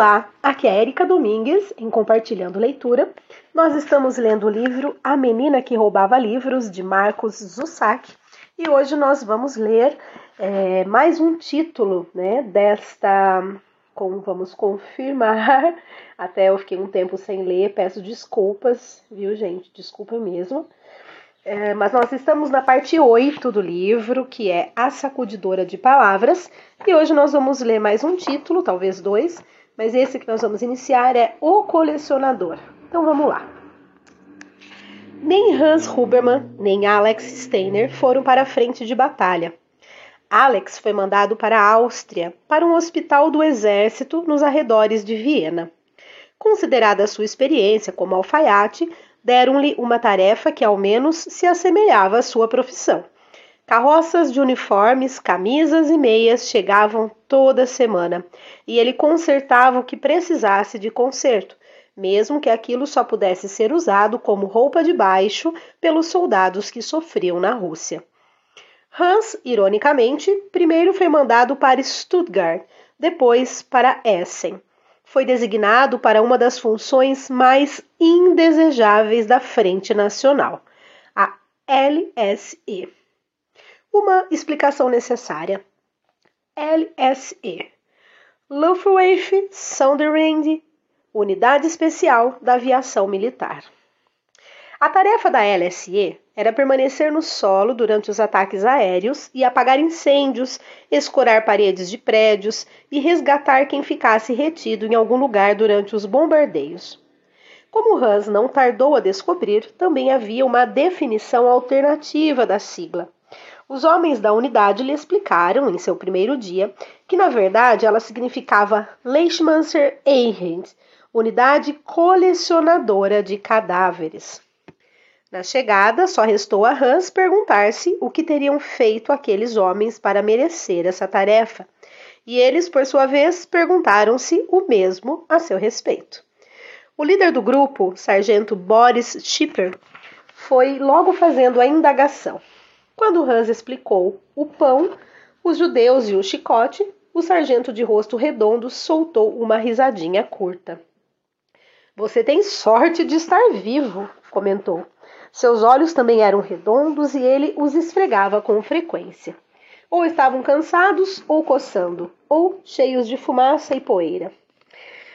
Olá, aqui é Erika Domingues em Compartilhando Leitura. Nós estamos lendo o livro A Menina que Roubava Livros, de Marcos Zussac, e hoje nós vamos ler é, mais um título né, desta. Como vamos confirmar, até eu fiquei um tempo sem ler, peço desculpas, viu, gente? Desculpa mesmo. É, mas nós estamos na parte 8 do livro, que é A Sacudidora de Palavras, e hoje nós vamos ler mais um título, talvez dois, mas esse que nós vamos iniciar é O Colecionador. Então vamos lá. Nem Hans Huberman nem Alex Steiner foram para a frente de batalha. Alex foi mandado para a Áustria, para um hospital do exército nos arredores de Viena. Considerada sua experiência como alfaiate, deram-lhe uma tarefa que ao menos se assemelhava à sua profissão. Carroças de uniformes, camisas e meias chegavam toda semana, e ele consertava o que precisasse de conserto, mesmo que aquilo só pudesse ser usado como roupa de baixo pelos soldados que sofriam na Rússia. Hans, ironicamente, primeiro foi mandado para Stuttgart, depois para Essen foi designado para uma das funções mais indesejáveis da Frente Nacional, a LSE. Uma explicação necessária. LSE Luftwaffe Sonderende Unidade Especial da Aviação Militar. A tarefa da LSE era permanecer no solo durante os ataques aéreos e apagar incêndios, escorar paredes de prédios e resgatar quem ficasse retido em algum lugar durante os bombardeios. Como Hans não tardou a descobrir, também havia uma definição alternativa da sigla. Os homens da unidade lhe explicaram, em seu primeiro dia, que na verdade ela significava Leichmanser Einheit, unidade colecionadora de cadáveres. Na chegada, só restou a Hans perguntar-se o que teriam feito aqueles homens para merecer essa tarefa, e eles, por sua vez, perguntaram-se o mesmo a seu respeito. O líder do grupo, sargento Boris Schipper, foi logo fazendo a indagação. Quando Hans explicou o pão, os judeus e o chicote, o sargento de rosto redondo soltou uma risadinha curta. Você tem sorte de estar vivo, comentou. Seus olhos também eram redondos e ele os esfregava com frequência. Ou estavam cansados ou coçando, ou cheios de fumaça e poeira.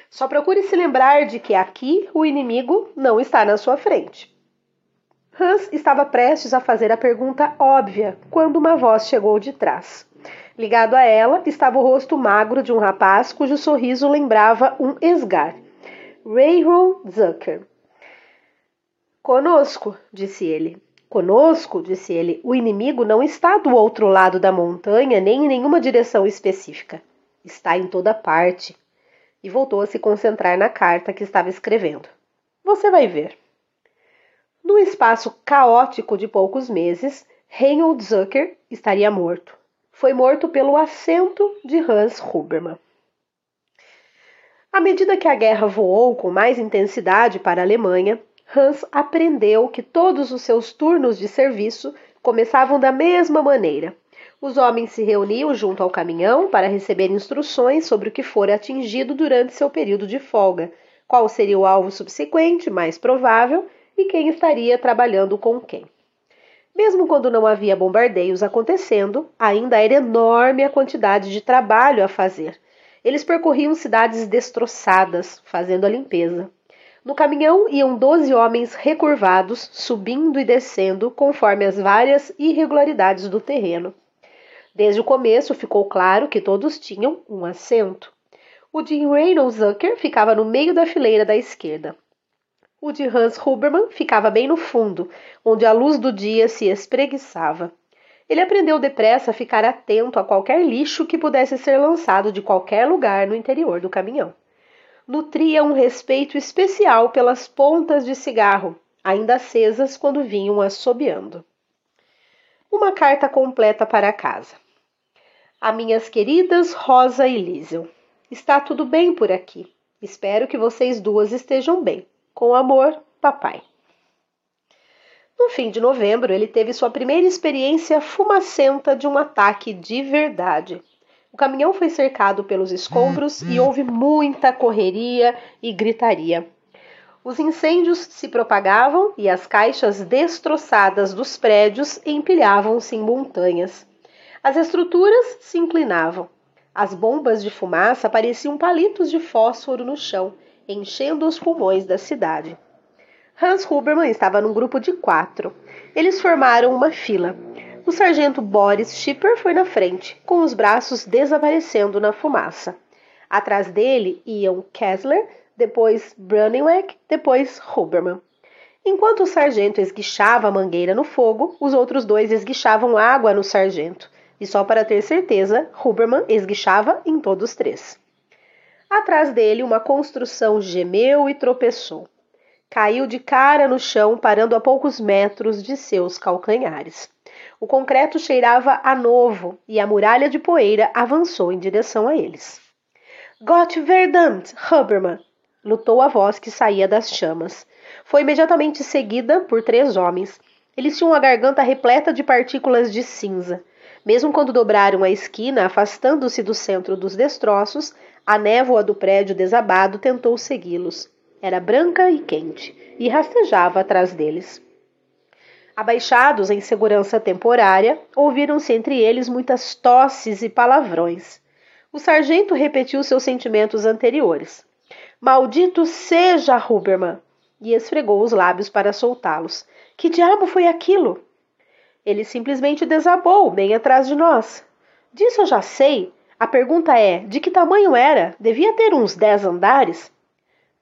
Só procure se lembrar de que aqui o inimigo não está na sua frente. Hans estava prestes a fazer a pergunta óbvia quando uma voz chegou de trás. Ligado a ela estava o rosto magro de um rapaz cujo sorriso lembrava um esgar. Rayron Zucker. Conosco, disse ele. Conosco, disse ele, o inimigo não está do outro lado da montanha nem em nenhuma direção específica. Está em toda parte. E voltou a se concentrar na carta que estava escrevendo. Você vai ver. No espaço caótico de poucos meses, Reinhold Zucker estaria morto. Foi morto pelo assento de Hans Huberman. À medida que a guerra voou com mais intensidade para a Alemanha, Hans aprendeu que todos os seus turnos de serviço começavam da mesma maneira. Os homens se reuniam junto ao caminhão para receber instruções sobre o que fora atingido durante seu período de folga, qual seria o alvo subsequente, mais provável, e quem estaria trabalhando com quem. Mesmo quando não havia bombardeios acontecendo, ainda era enorme a quantidade de trabalho a fazer. Eles percorriam cidades destroçadas, fazendo a limpeza. No caminhão iam doze homens recurvados, subindo e descendo conforme as várias irregularidades do terreno. Desde o começo ficou claro que todos tinham um assento. O de Reynolds Zucker ficava no meio da fileira da esquerda. O de Hans Huberman ficava bem no fundo, onde a luz do dia se espreguiçava. Ele aprendeu depressa a ficar atento a qualquer lixo que pudesse ser lançado de qualquer lugar no interior do caminhão nutria um respeito especial pelas pontas de cigarro, ainda acesas quando vinham assobiando. Uma carta completa para casa. A minhas queridas Rosa e Liesel. Está tudo bem por aqui. Espero que vocês duas estejam bem. Com amor, papai. No fim de novembro, ele teve sua primeira experiência fumacenta de um ataque de verdade. O caminhão foi cercado pelos escombros e houve muita correria e gritaria. Os incêndios se propagavam e as caixas destroçadas dos prédios empilhavam-se em montanhas. As estruturas se inclinavam. As bombas de fumaça pareciam palitos de fósforo no chão, enchendo os pulmões da cidade. Hans Huberman estava num grupo de quatro. Eles formaram uma fila. O sargento Boris Schipper foi na frente, com os braços desaparecendo na fumaça. Atrás dele iam Kessler, depois Bruningweg, depois Huberman. Enquanto o sargento esguichava a mangueira no fogo, os outros dois esguichavam água no sargento. E só para ter certeza, Huberman esguichava em todos três. Atrás dele, uma construção gemeu e tropeçou. Caiu de cara no chão, parando a poucos metros de seus calcanhares. O concreto cheirava a novo e a muralha de poeira avançou em direção a eles. Gott verdammt, Huberman! lutou a voz que saía das chamas. Foi imediatamente seguida por três homens. Eles tinham a garganta repleta de partículas de cinza. Mesmo quando dobraram a esquina, afastando-se do centro dos destroços, a névoa do prédio desabado tentou segui-los. Era branca e quente, e rastejava atrás deles. Abaixados em segurança temporária, ouviram-se entre eles muitas tosses e palavrões. O sargento repetiu seus sentimentos anteriores. Maldito seja Huberman! E esfregou os lábios para soltá-los. Que diabo foi aquilo? Ele simplesmente desabou bem atrás de nós. Disso eu já sei. A pergunta é: de que tamanho era? Devia ter uns dez andares?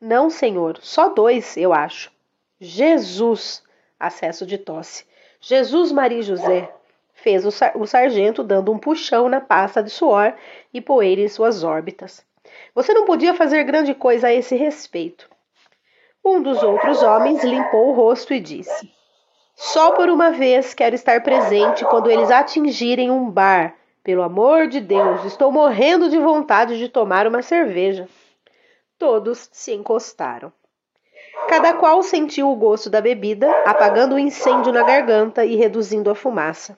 Não, senhor, só dois, eu acho. Jesus! Acesso de tosse. Jesus Maria José! Fez o, sar o sargento dando um puxão na pasta de suor e poeira em suas órbitas. Você não podia fazer grande coisa a esse respeito. Um dos outros homens limpou o rosto e disse: Só por uma vez quero estar presente quando eles atingirem um bar. Pelo amor de Deus, estou morrendo de vontade de tomar uma cerveja. Todos se encostaram. Cada qual sentiu o gosto da bebida, apagando o incêndio na garganta e reduzindo a fumaça.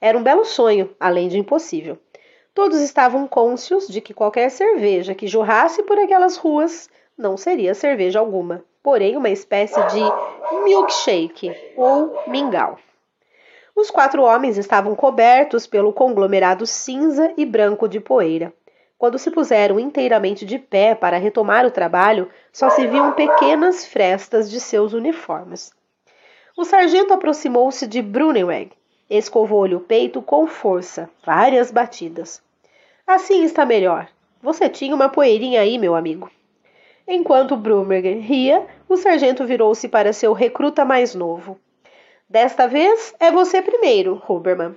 Era um belo sonho, além de impossível. Todos estavam cônscios de que qualquer cerveja que jorrasse por aquelas ruas não seria cerveja alguma, porém uma espécie de milkshake ou mingau. Os quatro homens estavam cobertos pelo conglomerado cinza e branco de poeira. Quando se puseram inteiramente de pé para retomar o trabalho, só se viam pequenas frestas de seus uniformes. O sargento aproximou-se de Bruneweg, escovou-lhe o peito com força, várias batidas. Assim está melhor. Você tinha uma poeirinha aí, meu amigo. Enquanto Brumberger ria, o sargento virou-se para seu recruta mais novo. Desta vez é você primeiro, Huberman.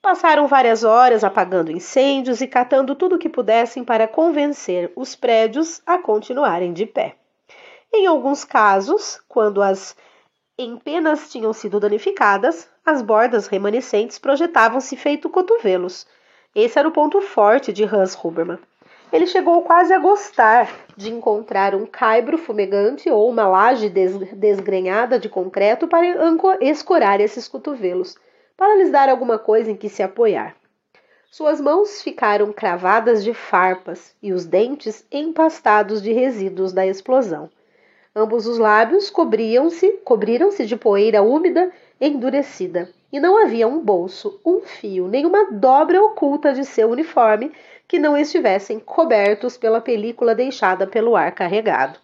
Passaram várias horas apagando incêndios e catando tudo que pudessem para convencer os prédios a continuarem de pé. Em alguns casos, quando as empenas tinham sido danificadas, as bordas remanescentes projetavam-se feito cotovelos. Esse era o ponto forte de Hans Huberman. Ele chegou quase a gostar de encontrar um caibro fumegante ou uma laje des desgrenhada de concreto para escorar esses cotovelos para lhes dar alguma coisa em que se apoiar. Suas mãos ficaram cravadas de farpas e os dentes empastados de resíduos da explosão. Ambos os lábios cobriam-se, cobriram-se de poeira úmida endurecida, e não havia um bolso, um fio, nenhuma dobra oculta de seu uniforme que não estivessem cobertos pela película deixada pelo ar carregado.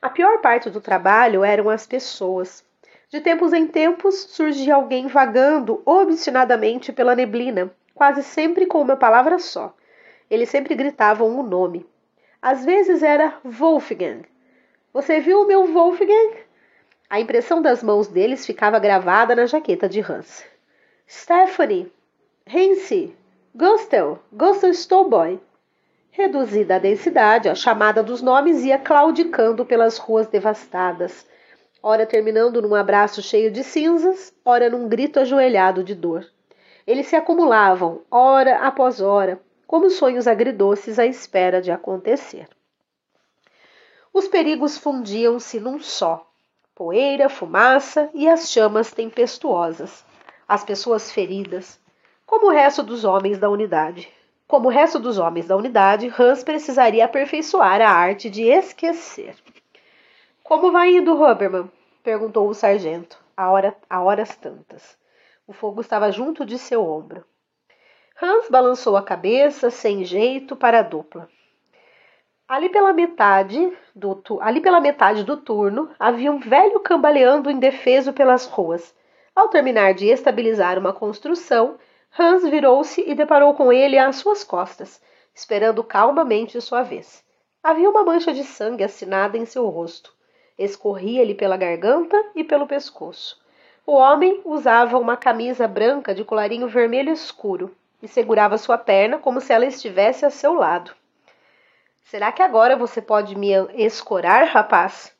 A pior parte do trabalho eram as pessoas. De tempos em tempos surgia alguém vagando obstinadamente pela neblina, quase sempre com uma palavra só. Eles sempre gritavam um nome. Às vezes era Wolfgang. Você viu o meu Wolfgang? A impressão das mãos deles ficava gravada na jaqueta de Hans. Stephanie, Hansi, Gustel, Gustel Stowboy. Reduzida a densidade, a chamada dos nomes ia claudicando pelas ruas devastadas, ora terminando num abraço cheio de cinzas, ora num grito ajoelhado de dor. Eles se acumulavam, hora após hora, como sonhos agridoces à espera de acontecer. Os perigos fundiam-se num só: poeira, fumaça e as chamas tempestuosas. As pessoas feridas. Como o resto dos homens da unidade. Como o resto dos homens da unidade, Hans precisaria aperfeiçoar a arte de esquecer. Como vai indo, Huberman? perguntou o sargento, a, hora, a horas tantas. O fogo estava junto de seu ombro. Hans balançou a cabeça, sem jeito, para a dupla. Ali pela metade do, ali pela metade do turno, havia um velho cambaleando indefeso pelas ruas. Ao terminar de estabilizar uma construção, Hans virou-se e deparou com ele às suas costas, esperando calmamente sua vez. Havia uma mancha de sangue assinada em seu rosto. Escorria-lhe pela garganta e pelo pescoço. O homem usava uma camisa branca de colarinho vermelho escuro e segurava sua perna como se ela estivesse a seu lado. Será que agora você pode me escorar, rapaz?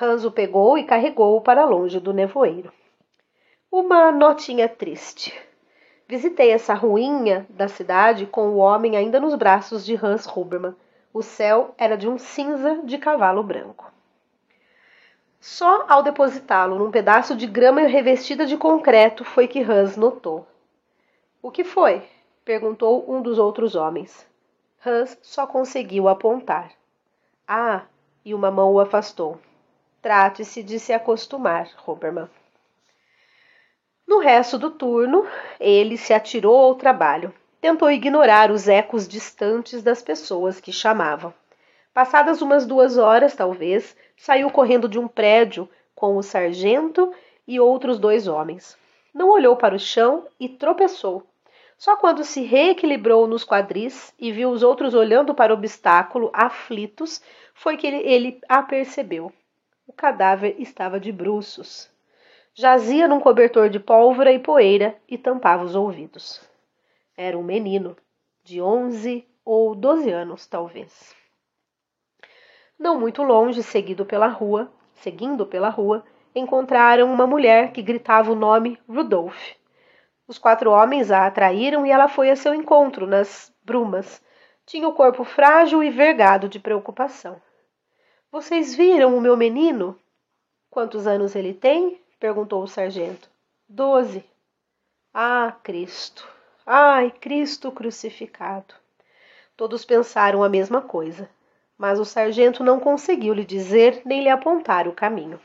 Hans o pegou e carregou-o para longe do nevoeiro. Uma notinha triste. Visitei essa ruinha da cidade com o homem ainda nos braços de Hans Huberman. O céu era de um cinza de cavalo branco. Só ao depositá-lo num pedaço de grama revestida de concreto foi que Hans notou. O que foi? perguntou um dos outros homens. Hans só conseguiu apontar. Ah, e uma mão o afastou. Trate-se de se acostumar, Huberman. No resto do turno, ele se atirou ao trabalho. Tentou ignorar os ecos distantes das pessoas que chamavam. Passadas umas duas horas, talvez, saiu correndo de um prédio com o sargento e outros dois homens. Não olhou para o chão e tropeçou. Só quando se reequilibrou nos quadris e viu os outros olhando para o obstáculo, aflitos, foi que ele, ele. O cadáver estava de bruços. Jazia num cobertor de pólvora e poeira e tampava os ouvidos. Era um menino, de onze ou doze anos, talvez. Não muito longe, seguido pela rua, seguindo pela rua, encontraram uma mulher que gritava o nome Rudolph. Os quatro homens a atraíram e ela foi a seu encontro nas brumas. Tinha o corpo frágil e vergado de preocupação. Vocês viram o meu menino? Quantos anos ele tem? Perguntou o sargento. Doze. Ah, Cristo! Ai, Cristo crucificado! Todos pensaram a mesma coisa mas o sargento não conseguiu lhe dizer nem lhe apontar o caminho.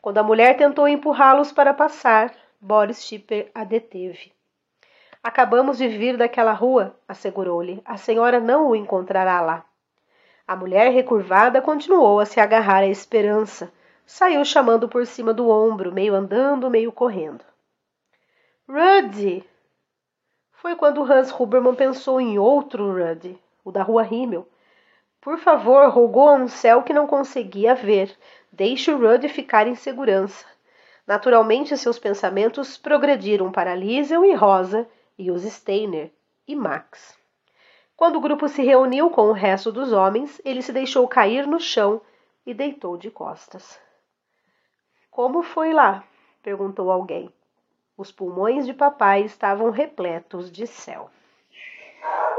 Quando a mulher tentou empurrá-los para passar, Boris Schipper a deteve. Acabamos de vir daquela rua, assegurou-lhe. A senhora não o encontrará lá. A mulher recurvada continuou a se agarrar à esperança. Saiu chamando por cima do ombro, meio andando, meio correndo. Ruddy! Foi quando Hans Huberman pensou em outro Ruddy, o da rua Himmel, por favor, rogou a um céu que não conseguia ver. Deixe o Rudd ficar em segurança. Naturalmente, seus pensamentos progrediram para Liesel e Rosa, e os Steiner e Max. Quando o grupo se reuniu com o resto dos homens, ele se deixou cair no chão e deitou de costas. Como foi lá? perguntou alguém. Os pulmões de papai estavam repletos de céu.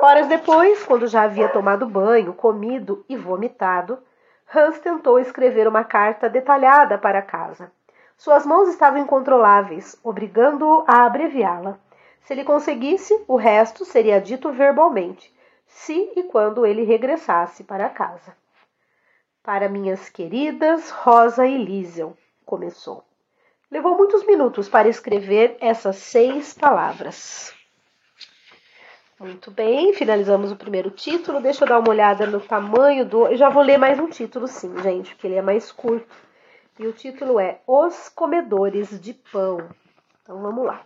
Horas depois, quando já havia tomado banho, comido e vomitado, Hans tentou escrever uma carta detalhada para casa. Suas mãos estavam incontroláveis, obrigando-o a abreviá-la. Se ele conseguisse, o resto seria dito verbalmente, se e quando ele regressasse para casa. Para minhas queridas Rosa e Liesel, começou. Levou muitos minutos para escrever essas seis palavras. Muito bem, finalizamos o primeiro título. Deixa eu dar uma olhada no tamanho do. Eu já vou ler mais um título, sim, gente, porque ele é mais curto. E o título é Os Comedores de Pão. Então vamos lá.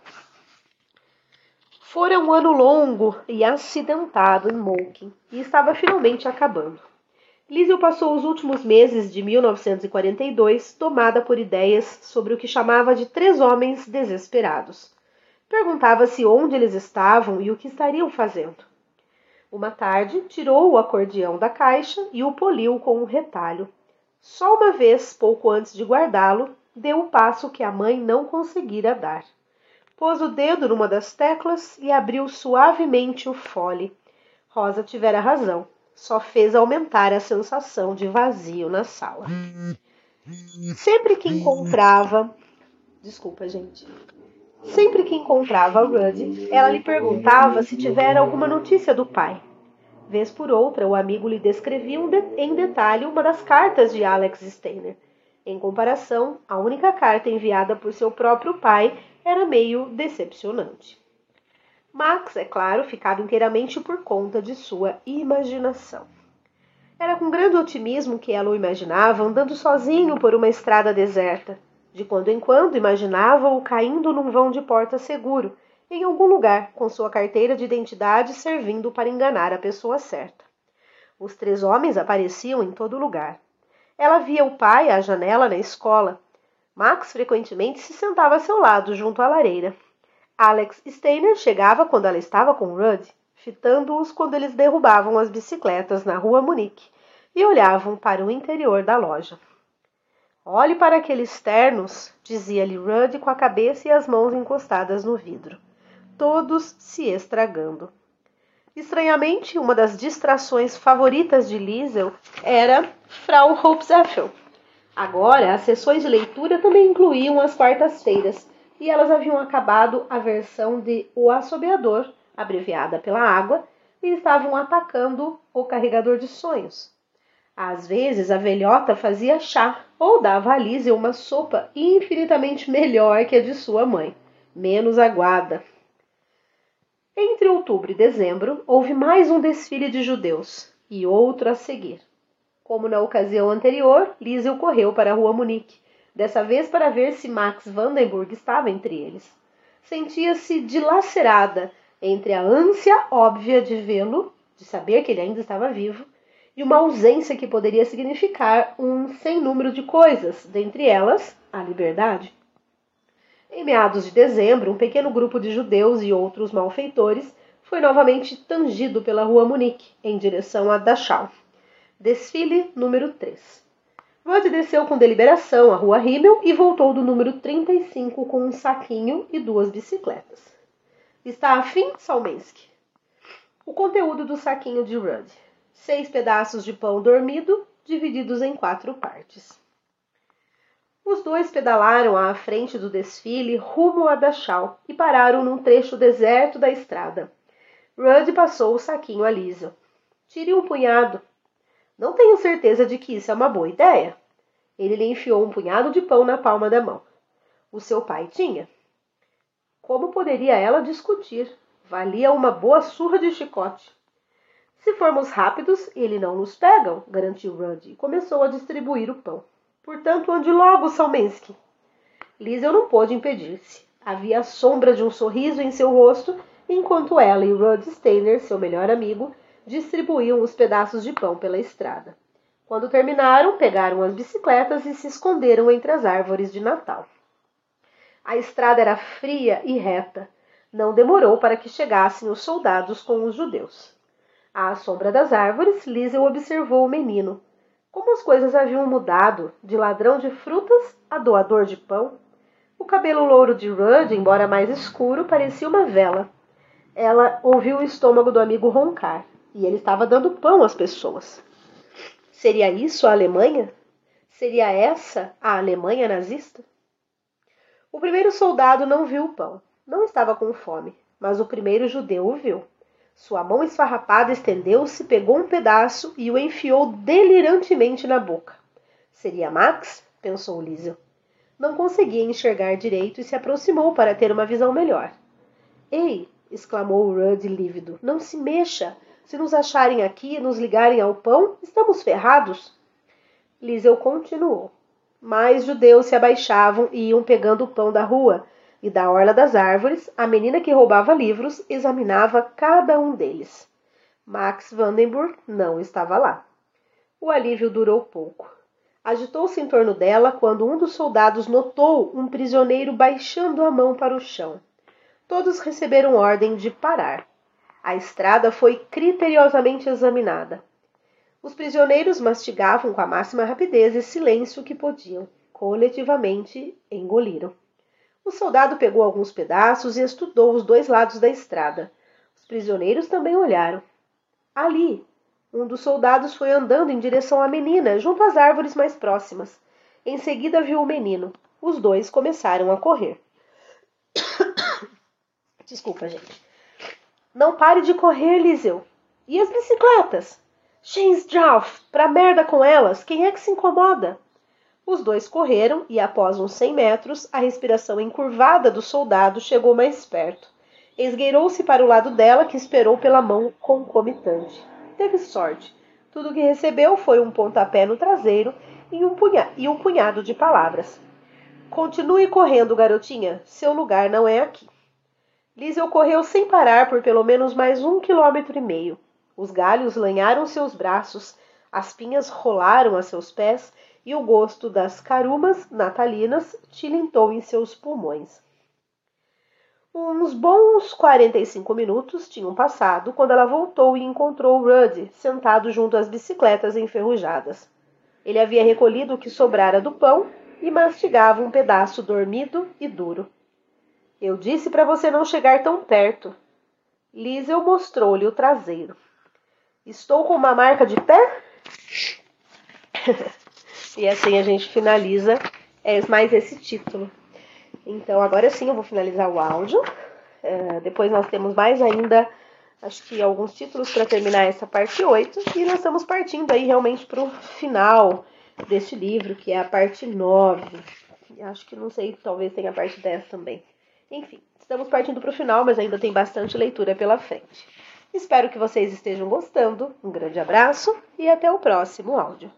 Fora um ano longo e acidentado em Moulkin e estava finalmente acabando. Liesel passou os últimos meses de 1942 tomada por ideias sobre o que chamava de três homens desesperados Perguntava-se onde eles estavam e o que estariam fazendo. Uma tarde, tirou o acordeão da caixa e o poliu com um retalho. Só uma vez, pouco antes de guardá-lo, deu o passo que a mãe não conseguira dar. Pôs o dedo numa das teclas e abriu suavemente o fole. Rosa tivera razão. Só fez aumentar a sensação de vazio na sala. Sempre que encontrava. Desculpa, gente. Sempre que encontrava Rudd, ela lhe perguntava se tivera alguma notícia do pai. Vez por outra, o amigo lhe descrevia em detalhe uma das cartas de Alex Steiner. Em comparação, a única carta enviada por seu próprio pai era meio decepcionante. Max, é claro, ficava inteiramente por conta de sua imaginação. Era com grande otimismo que ela o imaginava andando sozinho por uma estrada deserta. De quando em quando imaginava-o caindo num vão de porta seguro, em algum lugar, com sua carteira de identidade servindo para enganar a pessoa certa. Os três homens apareciam em todo lugar. Ela via o pai à janela na escola. Max frequentemente se sentava a seu lado, junto à lareira. Alex Steiner chegava quando ela estava com Rudd, fitando-os quando eles derrubavam as bicicletas na rua Munique e olhavam para o interior da loja. Olhe para aqueles ternos, dizia-lhe Rudd com a cabeça e as mãos encostadas no vidro, todos se estragando. Estranhamente, uma das distrações favoritas de Liesel era Frau Hopzeffel. Agora, as sessões de leitura também incluíam as quartas-feiras, e elas haviam acabado a versão de O Assobeador, abreviada pela água, e estavam atacando o carregador de sonhos. Às vezes a velhota fazia chá ou dava a Lise uma sopa infinitamente melhor que a de sua mãe, menos aguada. Entre outubro e dezembro houve mais um desfile de judeus e outro a seguir. Como na ocasião anterior, Liesel correu para a rua Munique, dessa vez para ver se Max Vandenburg estava entre eles. Sentia-se dilacerada entre a ânsia óbvia de vê-lo, de saber que ele ainda estava vivo, e uma ausência que poderia significar um sem número de coisas, dentre elas a liberdade. Em meados de dezembro, um pequeno grupo de judeus e outros malfeitores foi novamente tangido pela rua Munique, em direção a Dachau. Desfile número 3. Rudd desceu com deliberação a rua Rimmel e voltou do número 35 com um saquinho e duas bicicletas. Está afim, Salmensky? O conteúdo do saquinho de Rudd. Seis pedaços de pão dormido, divididos em quatro partes. Os dois pedalaram à frente do desfile rumo a Dachau e pararam num trecho deserto da estrada. Rudd passou o saquinho a Lisa. Tire um punhado, não tenho certeza de que isso é uma boa ideia. Ele lhe enfiou um punhado de pão na palma da mão. O seu pai tinha. Como poderia ela discutir? Valia uma boa surra de chicote. Se formos rápidos, ele não nos pegam, garantiu Rudd e começou a distribuir o pão. Portanto, ande logo, Salmensky. Liesel não pôde impedir-se. Havia a sombra de um sorriso em seu rosto, enquanto ela e Rudd Steiner, seu melhor amigo, distribuíam os pedaços de pão pela estrada. Quando terminaram, pegaram as bicicletas e se esconderam entre as árvores de Natal. A estrada era fria e reta. Não demorou para que chegassem os soldados com os judeus. À sombra das árvores, Liesel observou o menino. Como as coisas haviam mudado, de ladrão de frutas a doador de pão. O cabelo louro de Rudd, embora mais escuro, parecia uma vela. Ela ouviu o estômago do amigo roncar e ele estava dando pão às pessoas. Seria isso a Alemanha? Seria essa a Alemanha nazista? O primeiro soldado não viu o pão. Não estava com fome, mas o primeiro judeu o viu. Sua mão esfarrapada estendeu-se, pegou um pedaço e o enfiou delirantemente na boca. Seria Max? pensou Liesel. Não conseguia enxergar direito e se aproximou para ter uma visão melhor. Ei! exclamou Rudd lívido. Não se mexa! Se nos acharem aqui e nos ligarem ao pão, estamos ferrados. Liseu continuou. Mais judeus se abaixavam e iam pegando o pão da rua, e da orla das árvores, a menina que roubava livros examinava cada um deles. Max Vandenburg não estava lá. O alívio durou pouco. Agitou-se em torno dela quando um dos soldados notou um prisioneiro baixando a mão para o chão. Todos receberam ordem de parar. A estrada foi criteriosamente examinada. Os prisioneiros mastigavam com a máxima rapidez e silêncio que podiam. Coletivamente engoliram. O soldado pegou alguns pedaços e estudou os dois lados da estrada. Os prisioneiros também olharam. Ali, um dos soldados foi andando em direção à menina, junto às árvores mais próximas. Em seguida viu o menino. Os dois começaram a correr. Desculpa, gente. Não pare de correr, Liseu. E as bicicletas? James Drauf, pra merda com elas, quem é que se incomoda? Os dois correram e, após uns cem metros, a respiração encurvada do soldado chegou mais perto. Esgueirou-se para o lado dela, que esperou pela mão concomitante. Teve sorte. Tudo que recebeu foi um pontapé no traseiro e um, punha e um punhado de palavras. Continue correndo, garotinha. Seu lugar não é aqui. Liesel correu sem parar por pelo menos mais um quilômetro e meio. Os galhos lanharam seus braços, as pinhas rolaram a seus pés e o gosto das carumas natalinas tilintou em seus pulmões. Uns bons 45 minutos tinham passado quando ela voltou e encontrou Rudd sentado junto às bicicletas enferrujadas. Ele havia recolhido o que sobrara do pão e mastigava um pedaço dormido e duro. Eu disse para você não chegar tão perto. Liesel mostrou-lhe o traseiro. Estou com uma marca de pé? e assim a gente finaliza é, mais esse título. Então, agora sim eu vou finalizar o áudio. É, depois nós temos mais ainda, acho que alguns títulos para terminar essa parte 8. E nós estamos partindo aí realmente para o final deste livro, que é a parte 9. Acho que não sei, talvez tenha a parte 10 também. Enfim, estamos partindo para o final, mas ainda tem bastante leitura pela frente. Espero que vocês estejam gostando. Um grande abraço e até o próximo áudio.